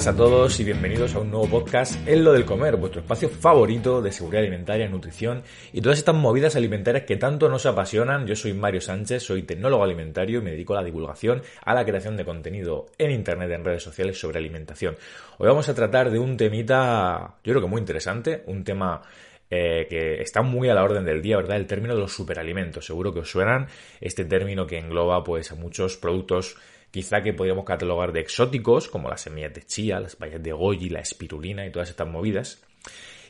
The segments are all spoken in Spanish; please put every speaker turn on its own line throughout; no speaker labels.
buenas a todos y bienvenidos a un nuevo podcast en lo del comer, vuestro espacio favorito de seguridad alimentaria, nutrición y todas estas movidas alimentarias que tanto nos apasionan. Yo soy Mario Sánchez, soy tecnólogo alimentario y me dedico a la divulgación, a la creación de contenido en internet, en redes sociales sobre alimentación. Hoy vamos a tratar de un temita, yo creo que muy interesante, un tema eh, que está muy a la orden del día, ¿verdad? El término de los superalimentos. Seguro que os suenan este término que engloba pues a muchos productos quizá que podríamos catalogar de exóticos, como las semillas de chía, las bayas de goji, la espirulina y todas estas movidas.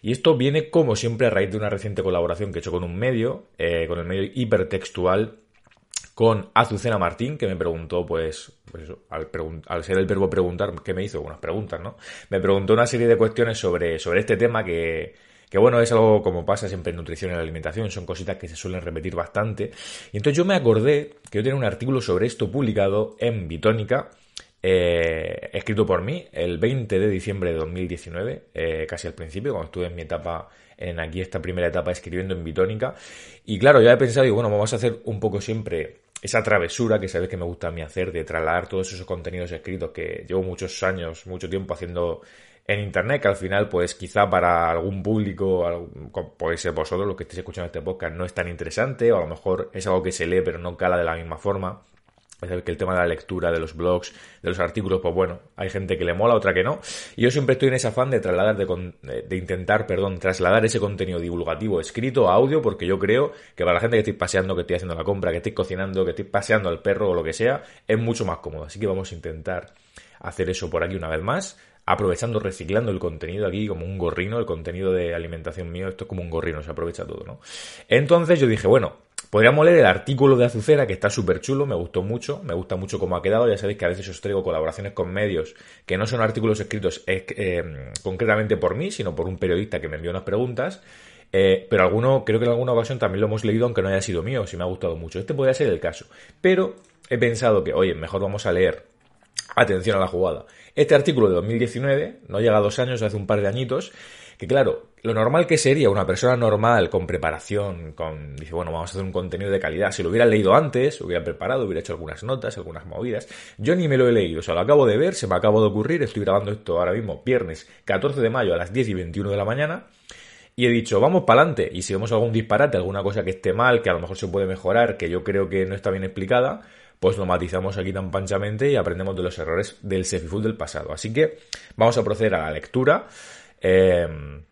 Y esto viene, como siempre, a raíz de una reciente colaboración que he hecho con un medio, eh, con el medio hipertextual, con Azucena Martín, que me preguntó, pues, pues al, ser el verbo preguntar, ¿qué me hizo? Unas preguntas, ¿no? Me preguntó una serie de cuestiones sobre, sobre este tema que, que bueno, es algo como pasa siempre en nutrición y en alimentación, son cositas que se suelen repetir bastante. Y entonces yo me acordé que yo tenía un artículo sobre esto publicado en Bitónica, eh, escrito por mí el 20 de diciembre de 2019, eh, casi al principio, cuando estuve en mi etapa, en aquí esta primera etapa escribiendo en Bitónica. Y claro, ya he pensado, y bueno, vamos a hacer un poco siempre esa travesura que sabes que me gusta a mí hacer, de trasladar todos esos contenidos escritos que llevo muchos años, mucho tiempo haciendo en Internet, que al final, pues quizá para algún público, puede ser vosotros los que estéis escuchando este podcast, no es tan interesante, o a lo mejor es algo que se lee pero no cala de la misma forma. Es que el tema de la lectura, de los blogs, de los artículos, pues bueno, hay gente que le mola, otra que no. Y yo siempre estoy en ese afán de trasladar, de, de, intentar, perdón, trasladar ese contenido divulgativo escrito a audio, porque yo creo que para la gente que estéis paseando, que estéis haciendo la compra, que estéis cocinando, que estéis paseando al perro o lo que sea, es mucho más cómodo. Así que vamos a intentar hacer eso por aquí una vez más aprovechando, reciclando el contenido aquí como un gorrino, el contenido de alimentación mío, esto es como un gorrino, se aprovecha todo, ¿no? Entonces yo dije, bueno, podríamos leer el artículo de Azucera, que está súper chulo, me gustó mucho, me gusta mucho cómo ha quedado, ya sabéis que a veces os traigo colaboraciones con medios que no son artículos escritos eh, concretamente por mí, sino por un periodista que me envió unas preguntas, eh, pero alguno, creo que en alguna ocasión también lo hemos leído, aunque no haya sido mío, si me ha gustado mucho. Este podría ser el caso. Pero he pensado que, oye, mejor vamos a leer Atención a la jugada. Este artículo de 2019, no llega a dos años, hace un par de añitos, que claro, lo normal que sería una persona normal con preparación, con, dice, bueno, vamos a hacer un contenido de calidad, si lo hubiera leído antes, hubiera preparado, hubiera hecho algunas notas, algunas movidas, yo ni me lo he leído, o sea, lo acabo de ver, se me acabo de ocurrir, estoy grabando esto ahora mismo, viernes 14 de mayo a las 10 y 21 de la mañana, y he dicho, vamos para adelante, y si vemos algún disparate, alguna cosa que esté mal, que a lo mejor se puede mejorar, que yo creo que no está bien explicada, pues lo matizamos aquí tan panchamente y aprendemos de los errores del Sefifood del pasado. Así que vamos a proceder a la lectura. Em,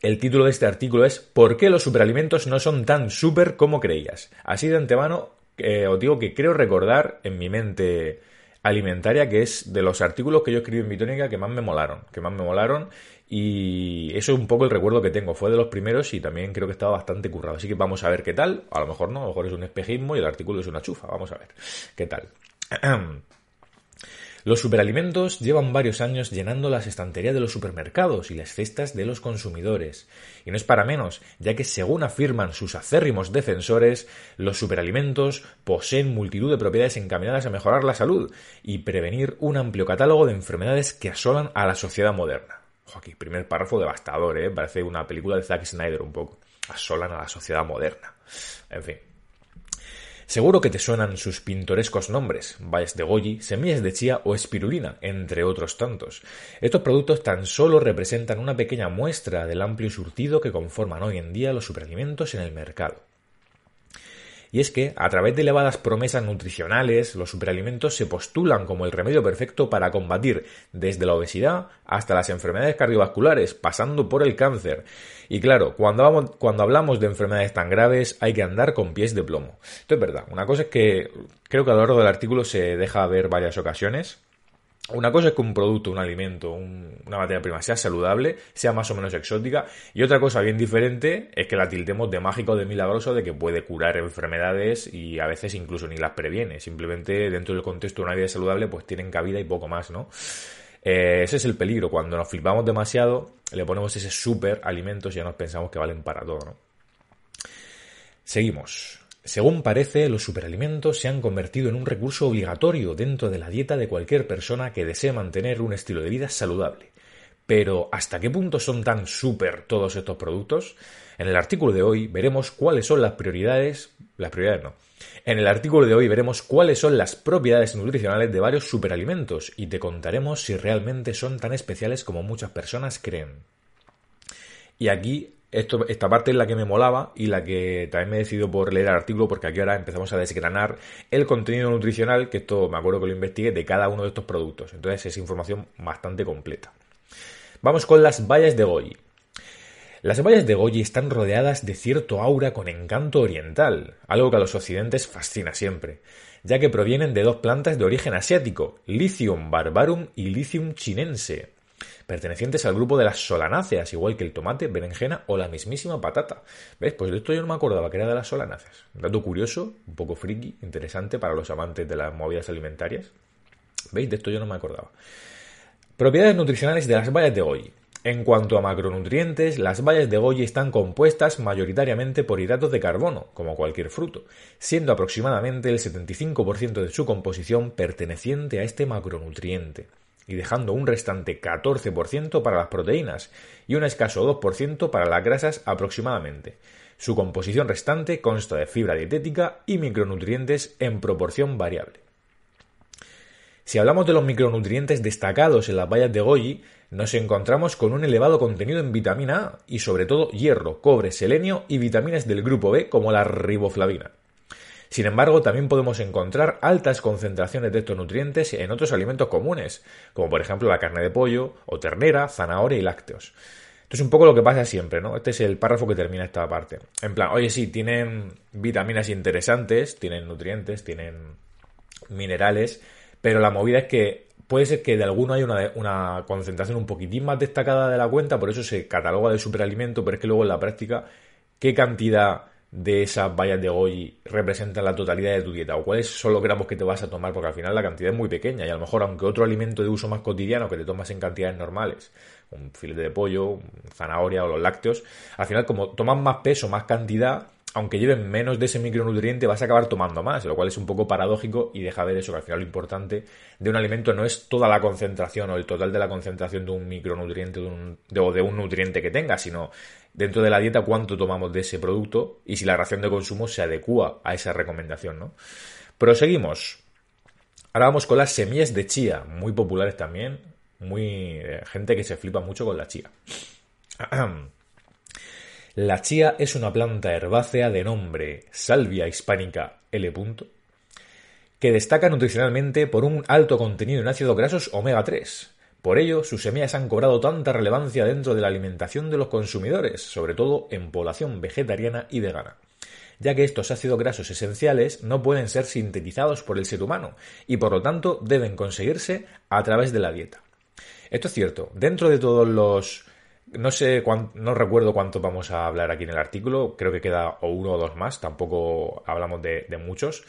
el título de este artículo es ¿Por qué los superalimentos no son tan super como creías? Así de antemano eh, os digo que creo recordar en mi mente alimentaria que es de los artículos que yo escribí en Bitónica que más me molaron, que más me molaron y eso es un poco el recuerdo que tengo. Fue de los primeros y también creo que estaba bastante currado. Así que vamos a ver qué tal. A lo mejor no, a lo mejor es un espejismo y el artículo es una chufa. Vamos a ver qué tal. Los superalimentos llevan varios años llenando las estanterías de los supermercados y las cestas de los consumidores. Y no es para menos, ya que según afirman sus acérrimos defensores, los superalimentos poseen multitud de propiedades encaminadas a mejorar la salud y prevenir un amplio catálogo de enfermedades que asolan a la sociedad moderna. Aquí, primer párrafo devastador, ¿eh? Parece una película de Zack Snyder un poco. Asolan a la sociedad moderna. En fin. Seguro que te suenan sus pintorescos nombres, bayas de goji, semillas de chía o espirulina, entre otros tantos. Estos productos tan solo representan una pequeña muestra del amplio surtido que conforman hoy en día los superalimentos en el mercado. Y es que, a través de elevadas promesas nutricionales, los superalimentos se postulan como el remedio perfecto para combatir desde la obesidad hasta las enfermedades cardiovasculares, pasando por el cáncer. Y claro, cuando, cuando hablamos de enfermedades tan graves hay que andar con pies de plomo. Esto es verdad. Una cosa es que creo que a lo largo del artículo se deja ver varias ocasiones una cosa es que un producto, un alimento, una materia prima sea saludable, sea más o menos exótica, y otra cosa bien diferente es que la tiltemos de mágico de milagroso de que puede curar enfermedades y a veces incluso ni las previene. Simplemente dentro del contexto de una vida saludable pues tienen cabida y poco más, ¿no? Eh, ese es el peligro. Cuando nos flipamos demasiado, le ponemos ese super alimentos y ya nos pensamos que valen para todo, ¿no? Seguimos. Según parece, los superalimentos se han convertido en un recurso obligatorio dentro de la dieta de cualquier persona que desee mantener un estilo de vida saludable. Pero, ¿hasta qué punto son tan super todos estos productos? En el artículo de hoy veremos cuáles son las prioridades, las prioridades no. En el artículo de hoy veremos cuáles son las propiedades nutricionales de varios superalimentos y te contaremos si realmente son tan especiales como muchas personas creen. Y aquí esto, esta parte es la que me molaba y la que también me he decidido por leer el artículo porque aquí ahora empezamos a desgranar el contenido nutricional, que esto me acuerdo que lo investigué, de cada uno de estos productos. Entonces es información bastante completa. Vamos con las bayas de Goyi. Las bayas de Goyi están rodeadas de cierto aura con encanto oriental, algo que a los occidentes fascina siempre, ya que provienen de dos plantas de origen asiático, Lithium barbarum y Lithium chinense, pertenecientes al grupo de las solanáceas, igual que el tomate, berenjena o la mismísima patata. ¿Ves? Pues de esto yo no me acordaba que era de las solanáceas. Dato curioso, un poco friki, interesante para los amantes de las movidas alimentarias. ¿Veis? De esto yo no me acordaba. Propiedades nutricionales de las bayas de goji. En cuanto a macronutrientes, las bayas de goji están compuestas mayoritariamente por hidratos de carbono, como cualquier fruto, siendo aproximadamente el 75% de su composición perteneciente a este macronutriente y dejando un restante 14% para las proteínas y un escaso 2% para las grasas aproximadamente. Su composición restante consta de fibra dietética y micronutrientes en proporción variable. Si hablamos de los micronutrientes destacados en las bayas de goji, nos encontramos con un elevado contenido en vitamina A y sobre todo hierro, cobre, selenio y vitaminas del grupo B como la riboflavina. Sin embargo, también podemos encontrar altas concentraciones de estos nutrientes en otros alimentos comunes, como por ejemplo la carne de pollo o ternera, zanahoria y lácteos. Esto es un poco lo que pasa siempre, ¿no? Este es el párrafo que termina esta parte. En plan, oye, sí, tienen vitaminas interesantes, tienen nutrientes, tienen minerales, pero la movida es que puede ser que de alguno haya una, una, concentración un poquitín más destacada de la cuenta, por eso se cataloga de superalimento, pero es que luego en la práctica, ¿qué cantidad de esas bayas de goji representan la totalidad de tu dieta o cuáles son los gramos que te vas a tomar porque al final la cantidad es muy pequeña y a lo mejor aunque otro alimento de uso más cotidiano que te tomas en cantidades normales un filete de pollo, zanahoria o los lácteos al final como toman más peso, más cantidad aunque lleven menos de ese micronutriente, vas a acabar tomando más, lo cual es un poco paradójico y deja ver eso, que al final lo importante de un alimento no es toda la concentración o el total de la concentración de un micronutriente o de un nutriente que tenga, sino dentro de la dieta cuánto tomamos de ese producto y si la ración de consumo se adecua a esa recomendación, ¿no? Proseguimos. Ahora vamos con las semillas de chía, muy populares también, muy eh, gente que se flipa mucho con la chía. La chía es una planta herbácea de nombre Salvia hispánica L. que destaca nutricionalmente por un alto contenido en ácidos grasos omega 3. Por ello, sus semillas han cobrado tanta relevancia dentro de la alimentación de los consumidores, sobre todo en población vegetariana y vegana ya que estos ácidos grasos esenciales no pueden ser sintetizados por el ser humano y por lo tanto deben conseguirse a través de la dieta. Esto es cierto, dentro de todos los no sé, no recuerdo cuánto vamos a hablar aquí en el artículo, creo que queda o uno o dos más, tampoco hablamos de, muchos,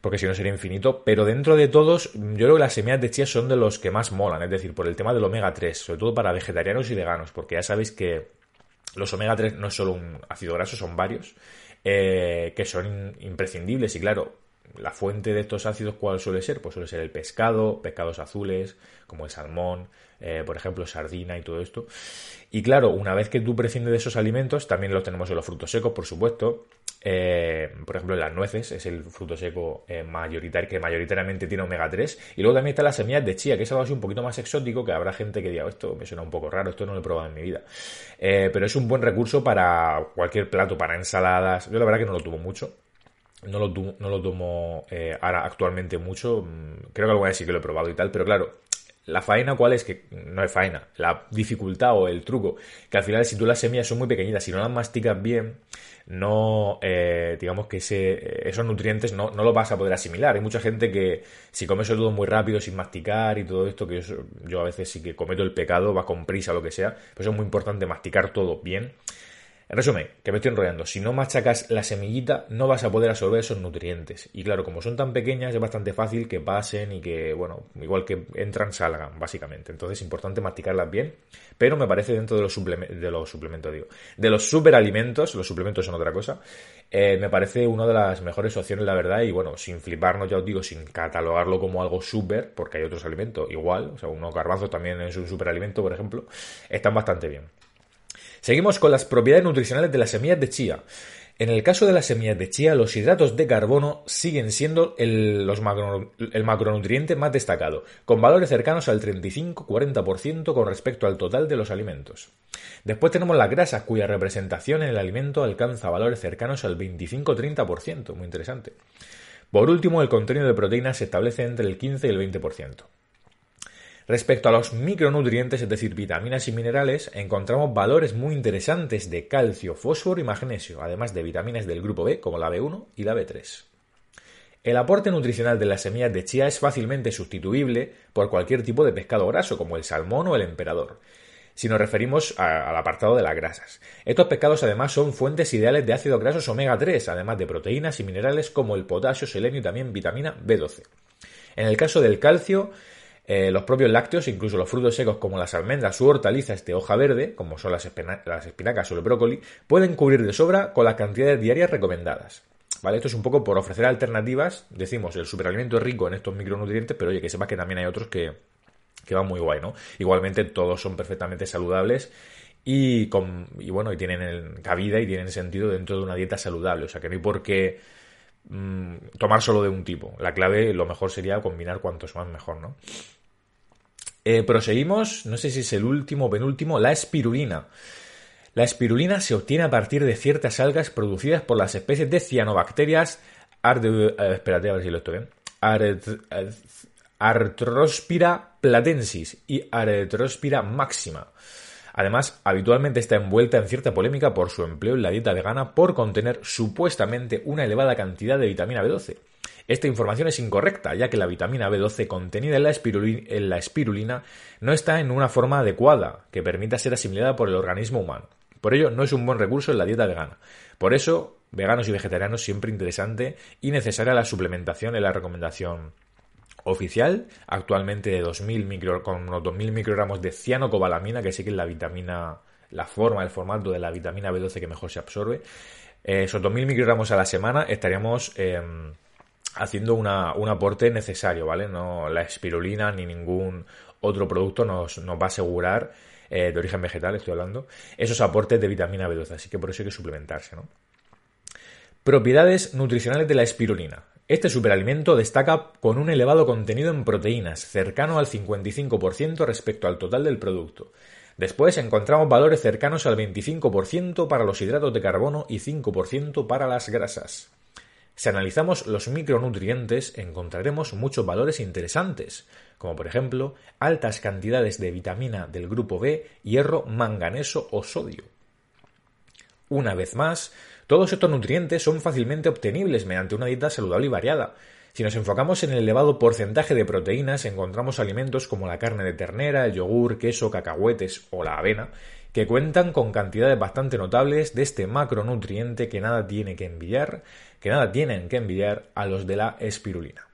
porque si no sería infinito, pero dentro de todos, yo creo que las semillas de chía son de los que más molan, es decir, por el tema del omega 3, sobre todo para vegetarianos y veganos, porque ya sabéis que los omega 3 no es solo un ácido graso, son varios, eh, que son imprescindibles y claro, la fuente de estos ácidos, ¿cuál suele ser? Pues suele ser el pescado, pescados azules, como el salmón, eh, por ejemplo, sardina y todo esto. Y claro, una vez que tú prescindes de esos alimentos, también los tenemos en los frutos secos, por supuesto. Eh, por ejemplo, en las nueces es el fruto seco eh, mayoritario, que mayoritariamente tiene omega 3. Y luego también están las semillas de chía, que es algo así un poquito más exótico, que habrá gente que diga, esto me suena un poco raro, esto no lo he probado en mi vida. pero es un buen recurso para cualquier plato, para ensaladas. Yo la verdad que no lo tomo mucho. No lo, no lo tomo ahora actualmente mucho. Mm, creo que alguna vez sí que lo he probado y tal, pero claro, la faena, ¿cuál es? Que no es faena. La dificultad o el truco. Que al final, si tú las semillas son muy pequeñitas, si no las masticas bien, no, eh, digamos que esos nutrientes no, no los vas a poder asimilar. Hay mucha gente que, si come eso todo muy rápido, sin masticar y todo esto, que yo, yo a veces sí que cometo el pecado, va con prisa o lo que sea, pues es muy importante masticar todo bien en resumen, que me estoy enrollando, si no machacas la semillita no vas a poder absorber esos nutrientes. Y claro, como son tan pequeñas es bastante fácil que pasen y que, bueno, igual que entran, salgan, básicamente. Entonces es importante masticarlas bien, pero me parece dentro de los, suplementos, de los suplementos, digo, de los superalimentos, los suplementos son otra cosa, eh, me parece una de las mejores opciones, la verdad, y bueno, sin fliparnos, ya os digo, sin catalogarlo como algo súper, porque hay otros alimentos igual, o sea, unos garbanzos también es un superalimento, por ejemplo, están bastante bien. Seguimos con las propiedades nutricionales de las semillas de chía. En el caso de las semillas de chía, los hidratos de carbono siguen siendo el, macronutriente más destacado, con valores cercanos al 35-40% con respecto al total de los alimentos. Después tenemos las grasas, cuya representación en el alimento alcanza valores cercanos al 25-30%, muy interesante. Por último, el contenido de proteínas se establece entre el 15 y el 20%. Respecto a los micronutrientes, es decir, vitaminas y minerales, encontramos valores muy interesantes de calcio, fósforo y magnesio, además de vitaminas del grupo B como la B1 y la B3. El aporte nutricional de las semillas de chía es fácilmente sustituible por cualquier tipo de pescado graso, como el salmón o el emperador, si nos referimos al apartado de las grasas. Estos pescados además son fuentes ideales de ácidos grasos omega 3, además de proteínas y minerales como el potasio, selenio y también vitamina B12. En el caso del calcio, eh, los propios lácteos, incluso los frutos secos como las almendras u hortalizas de hoja verde, como son las, las espinacas o el brócoli, pueden cubrir de sobra con las cantidades diarias recomendadas. ¿Vale? Esto es un poco por ofrecer alternativas. Decimos, el superalimento es rico en estos micronutrientes, pero oye, que sepas que también hay otros que, que van muy guay, ¿no? Igualmente todos son perfectamente saludables y, con, y bueno, y tienen cabida y tienen sentido dentro de una dieta saludable. O sea que no hay por qué mm, tomar solo de un tipo. La clave, lo mejor sería combinar cuantos más mejor, ¿no? Eh, proseguimos, no sé si es el último o penúltimo, la espirulina. La espirulina se obtiene a partir de ciertas algas producidas por las especies de cianobacterias eh, espérate a ver si lo estoy bien. Arthrospira platensis y Arthrospira máxima. Además, habitualmente está envuelta en cierta polémica por su empleo en la dieta vegana por contener supuestamente una elevada cantidad de vitamina B12. Esta información es incorrecta, ya que la vitamina B12 contenida en la, espirulina, no está en una forma adecuada que permita ser asimilada por el organismo humano. Por ello, no es un buen recurso en la dieta vegana. Por eso, veganos y vegetarianos siempre interesante y necesaria la suplementación en la recomendación oficial, actualmente de 2000 micro, con unos 2000 microgramos de cianocobalamina, que sí que es la vitamina, la forma, el formato de la vitamina B12 que mejor se absorbe. Eh, esos 2000 microgramos a la semana estaríamos em, haciendo una, un aporte necesario, ¿vale? No la espirulina ni ningún otro producto nos, nos va a asegurar, eh, de origen vegetal estoy hablando, esos aportes de vitamina B12, así que por eso hay que suplementarse, ¿no? Propiedades nutricionales de la espirulina. Este superalimento destaca con un elevado contenido en proteínas, cercano al 55% respecto al total del producto. Después encontramos valores cercanos al 25% para los hidratos de carbono y 5% para las grasas. Si analizamos los micronutrientes encontraremos muchos valores interesantes, como por ejemplo altas cantidades de vitamina del grupo B, hierro, manganeso o sodio. Una vez más, todos estos nutrientes son fácilmente obtenibles mediante una dieta saludable y variada. Si nos enfocamos en el elevado porcentaje de proteínas, encontramos alimentos como la carne de ternera, el yogur, queso, cacahuetes o la avena, que cuentan con cantidades bastante notables de este macronutriente que nada tiene que envidiar, que nada tienen que envidiar a los de la espirulina.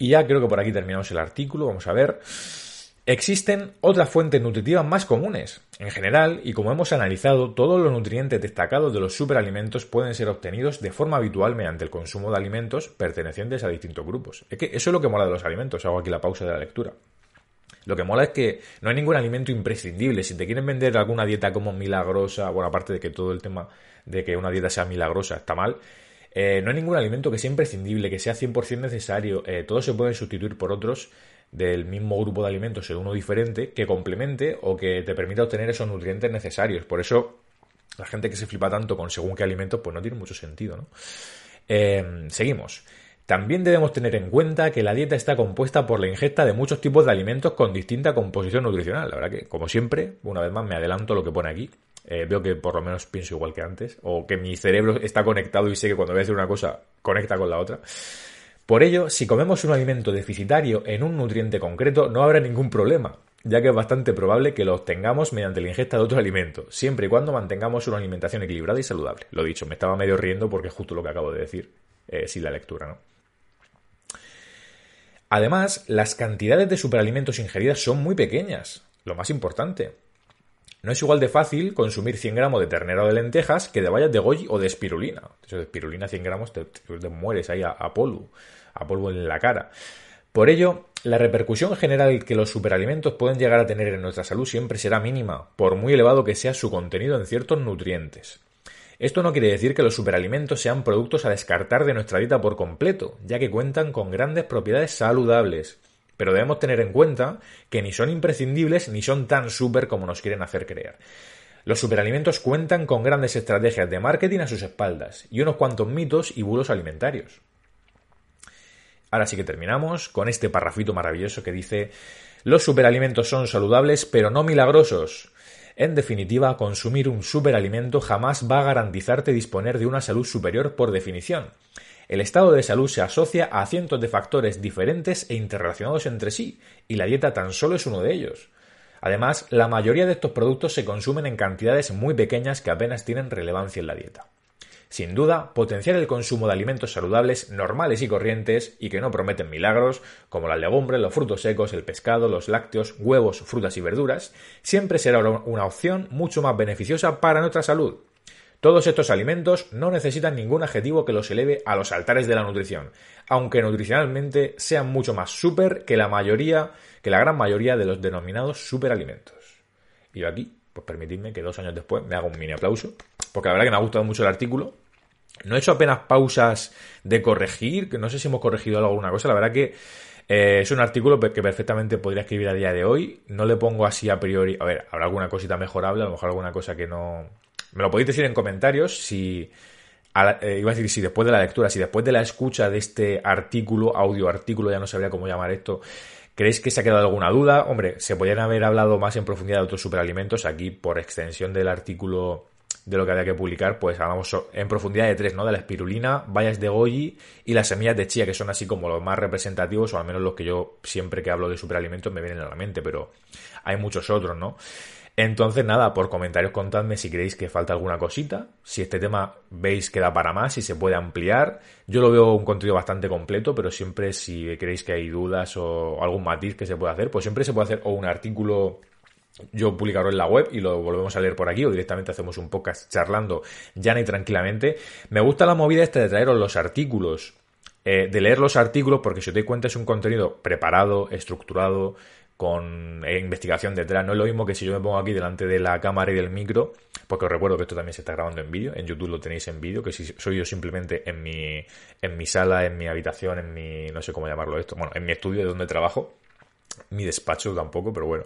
Y ya creo que por aquí terminamos el artículo, vamos a ver. Existen otras fuentes nutritivas más comunes. En general, y como hemos analizado, todos los nutrientes destacados de los superalimentos pueden ser obtenidos de forma habitual mediante el consumo de alimentos pertenecientes a distintos grupos. Es que eso es lo que mola de los alimentos. Hago aquí la pausa de la lectura. Lo que mola es que no hay ningún alimento imprescindible. Si te quieren vender alguna dieta como milagrosa, bueno, aparte de que todo el tema de que una dieta sea milagrosa está mal, eh, no hay ningún alimento que sea imprescindible, que sea 100% necesario. Eh, todos se pueden sustituir por otros del mismo grupo de alimentos en uno diferente que complemente o que te permita obtener esos nutrientes necesarios. Por eso, la gente que se flipa tanto con según qué alimentos, pues no tiene mucho sentido, ¿no? Eh, seguimos. También debemos tener en cuenta que la dieta está compuesta por la ingesta de muchos tipos de alimentos con distinta composición nutricional. La verdad que, como siempre, una vez más me adelanto lo que pone aquí. Eh, veo que por lo menos pienso igual que antes, o que mi cerebro está conectado y sé que cuando voy a decir una cosa conecta con la otra. Por ello, si comemos un alimento deficitario en un nutriente concreto, no habrá ningún problema, ya que es bastante probable que lo obtengamos mediante la ingesta de otro alimento, siempre y cuando mantengamos una alimentación equilibrada y saludable. Lo dicho, me estaba medio riendo porque es justo lo que acabo de decir, eh, sin la lectura, ¿no? Además, las cantidades de superalimentos ingeridas son muy pequeñas, lo más importante. No es igual de fácil consumir 100 gramos de ternera o de lentejas que de bayas de goji o de espirulina. De espirulina 100 gramos te, mueres ahí a, polvo, a polvo en la cara. Por ello, La repercusión general que los superalimentos pueden llegar a tener en nuestra salud siempre será mínima, por muy elevado que sea su contenido en ciertos nutrientes. Esto no quiere decir que los superalimentos sean productos a descartar de nuestra dieta por completo, ya que cuentan con grandes propiedades saludables. Pero debemos tener en cuenta que ni son imprescindibles ni son tan super como nos quieren hacer creer. Los superalimentos cuentan con grandes estrategias de marketing a sus espaldas y unos cuantos mitos y bulos alimentarios. Ahora sí que terminamos con este parrafito maravilloso que dice los superalimentos son saludables pero no milagrosos. En definitiva, consumir un superalimento jamás va a garantizarte disponer de una salud superior por definición. El estado de salud se asocia a cientos de factores diferentes e interrelacionados entre sí, y la dieta tan solo es uno de ellos. Además, la mayoría de estos productos se consumen en cantidades muy pequeñas que apenas tienen relevancia en la dieta. Sin duda, potenciar el consumo de alimentos saludables, normales y corrientes, y que no prometen milagros, como las legumbres, los frutos secos, el pescado, los lácteos, huevos, frutas y verduras, siempre será una opción mucho más beneficiosa para nuestra salud. Todos estos alimentos no necesitan ningún adjetivo que los eleve a los altares de la nutrición, aunque nutricionalmente sean mucho más súper que la mayoría, que la gran mayoría de los denominados superalimentos. Y yo aquí, pues permitidme que dos años después me haga un mini aplauso, porque la verdad que me ha gustado mucho el artículo, no he hecho apenas pausas de corregir, que no sé si hemos corregido alguna cosa, la verdad que eh, es un artículo que perfectamente podría escribir a día de hoy, no le pongo así a priori, a ver, habrá alguna cosita mejorable, a lo mejor alguna cosa que no... Me lo podéis decir en comentarios si... Eh, iba a decir si después de la lectura, si después de la escucha de este artículo, audio artículo, ya no sabría cómo llamar esto, ¿Creéis que se ha quedado alguna duda? Hombre, se podrían haber hablado más en profundidad de otros superalimentos. Aquí, por extensión del artículo de lo que había que publicar, pues hablamos en profundidad de tres, ¿no? De la espirulina, bayas de goji y las semillas de chía, que son así como los más representativos, o al menos los que yo siempre que hablo de superalimentos me vienen a la mente, pero hay muchos otros, ¿no? Entonces, nada, por comentarios contadme si creéis que falta alguna cosita, si este tema veis que da para más, si se puede ampliar. Yo lo veo un contenido bastante completo, pero siempre si creéis que hay dudas o algún matiz que se puede hacer, pues siempre se puede hacer o un artículo yo publicarlo en la web y lo volvemos a leer por aquí o directamente hacemos un podcast charlando llana y tranquilamente. Me gusta la movida esta de traeros los artículos, eh, de leer los artículos porque si os doy cuenta es un contenido preparado, estructurado, con eh, investigación detrás. No es lo mismo que si yo me pongo aquí delante de la cámara y del micro, porque os recuerdo que esto también se está grabando en vídeo, en YouTube lo tenéis en vídeo, que si soy yo simplemente en mi, en mi sala, en mi habitación, en mi, no sé cómo llamarlo esto, bueno, en mi estudio de donde trabajo, mi despacho tampoco, pero bueno.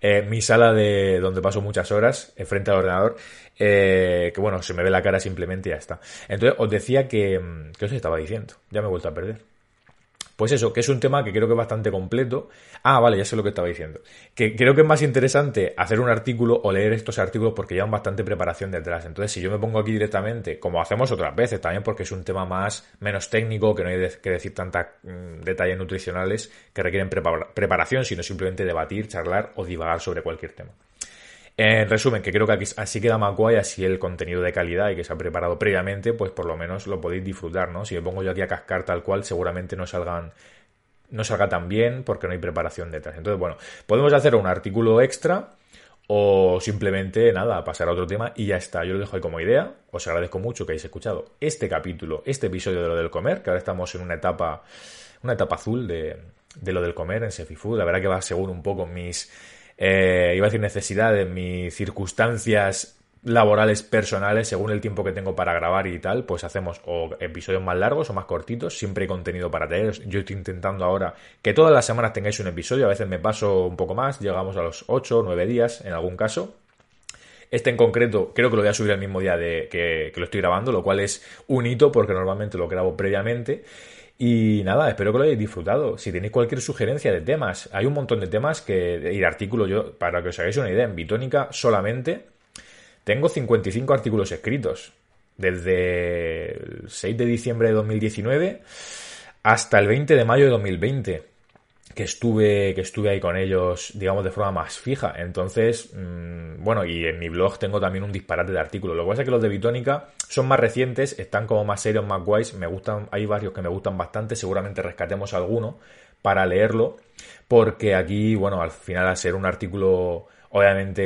Eh, mi sala de donde paso muchas horas, eh, frente al ordenador, eh, que bueno, se me ve la cara simplemente y ya está. Entonces os decía que, mm, ¿qué os estaba diciendo? Ya me he vuelto a perder. Pues eso, que es un tema que creo que es bastante completo. Ah, vale, ya sé lo que estaba diciendo. Que creo que es más interesante hacer un artículo o leer estos artículos porque llevan bastante preparación detrás. Entonces, si yo me pongo aquí directamente, como hacemos otras veces también, porque es un tema más, menos técnico, que no hay que decir tantos mm, detalles nutricionales que requieren preparación, sino simplemente debatir, charlar o divagar sobre cualquier tema. En resumen, que creo que aquí así queda más guay, así el contenido de calidad y que se ha preparado previamente, pues por lo menos lo podéis disfrutar, ¿no? Si me pongo yo aquí a cascar tal cual, seguramente no salgan no salga tan bien porque no hay preparación detrás. Entonces, bueno, podemos hacer un artículo extra o simplemente, nada, pasar a otro tema y ya está. Yo lo dejo ahí como idea. Os agradezco mucho que hayáis escuchado este capítulo, este episodio de lo del comer, que ahora estamos en una etapa, una etapa azul de, de lo del comer en Sefifood. La verdad que va según un poco mis eh, iba a decir necesidades, mis circunstancias laborales personales, según el tiempo que tengo para grabar y tal, pues hacemos o episodios más largos o más cortitos, siempre hay contenido para tener. Yo estoy intentando ahora que todas las semanas tengáis un episodio, a veces me paso un poco más, llegamos a los 8 o 9 días en algún caso. Este en concreto creo que lo voy a subir el mismo día de que, que lo estoy grabando, lo cual es un hito porque normalmente lo grabo previamente. Y nada, espero que lo hayáis disfrutado. Si tenéis cualquier sugerencia de temas, hay un montón de temas que, y de artículos, yo, para que os hagáis una idea, en Bitónica solamente tengo 55 artículos escritos. Desde el 6 de diciembre de 2019 hasta el 20 de mayo de 2020 que estuve, que estuve ahí con ellos, digamos, de forma más fija. Entonces, mm, bueno, y en mi blog tengo también un disparate de artículos. Lo que pasa es que los de Bitónica son más recientes, están como más serios, más guays. Me gustan, hay varios que me gustan bastante. Seguramente rescatemos alguno para leerlo. Porque aquí, bueno, al final, al ser un artículo obviamente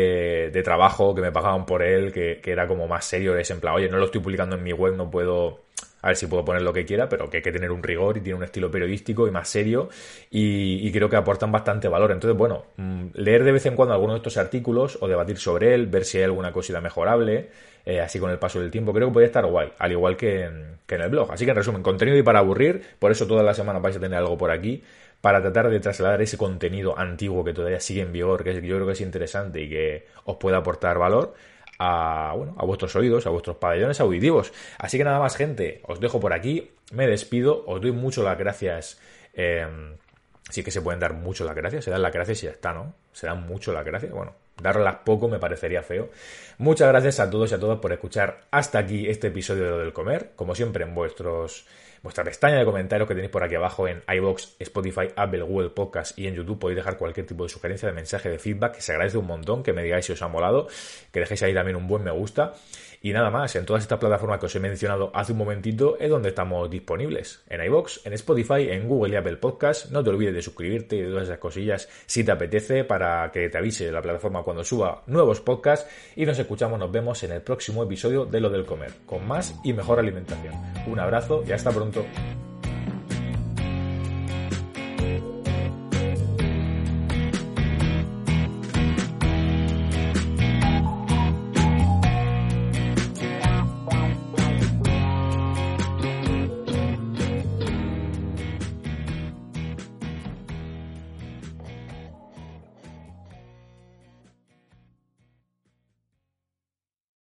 de trabajo, que me pagaban por él, que, que era como más serio, es en plan, oye, no lo estoy publicando en mi web, no puedo a ver si puedo poner lo que quiera, pero que hay que tener un rigor y tiene un estilo periodístico y más serio y, creo que aportan bastante valor. Entonces, bueno, mm, leer de vez en cuando algunos de estos artículos o debatir sobre él, ver si hay alguna cosita mejorable, eh, así con el paso del tiempo, creo que puede estar guay, al igual que en, que en el blog. Así que en resumen, contenido y para aburrir, por eso todas las semanas vais a tener algo por aquí para tratar de trasladar ese contenido antiguo que todavía sigue en vigor, que yo creo que es interesante y que os puede aportar valor a, bueno, a vuestros oídos, a vuestros pabellones auditivos. Así que nada más, gente, os dejo por aquí, me despido, os doy mucho las gracias. Eh, que se pueden dar mucho las gracias, se dan las gracias y ya está, ¿no? Se dan mucho las gracias, bueno, darlas poco me parecería feo. Muchas gracias a todos y a todas por escuchar hasta aquí este episodio de lo del comer, como siempre en vuestros vuestra pestaña de comentarios que tenéis por aquí abajo en iBox, Spotify, Apple, Google Podcast y en YouTube podéis dejar cualquier tipo de sugerencia, de mensaje, de feedback, que se agradece un montón, que me digáis si os ha molado, que dejéis ahí también un buen me gusta. Y nada más, en todas estas plataformas que os he mencionado hace un momentito es donde estamos disponibles. En iBox, en Spotify, en Google y Apple Podcast. No te olvides de suscribirte y de todas esas cosillas si te apetece para que te avise la plataforma cuando suba nuevos podcasts. Y nos escuchamos, nos vemos en el próximo episodio de Lo del Comer, con más y mejor alimentación. Un abrazo y hasta pronto.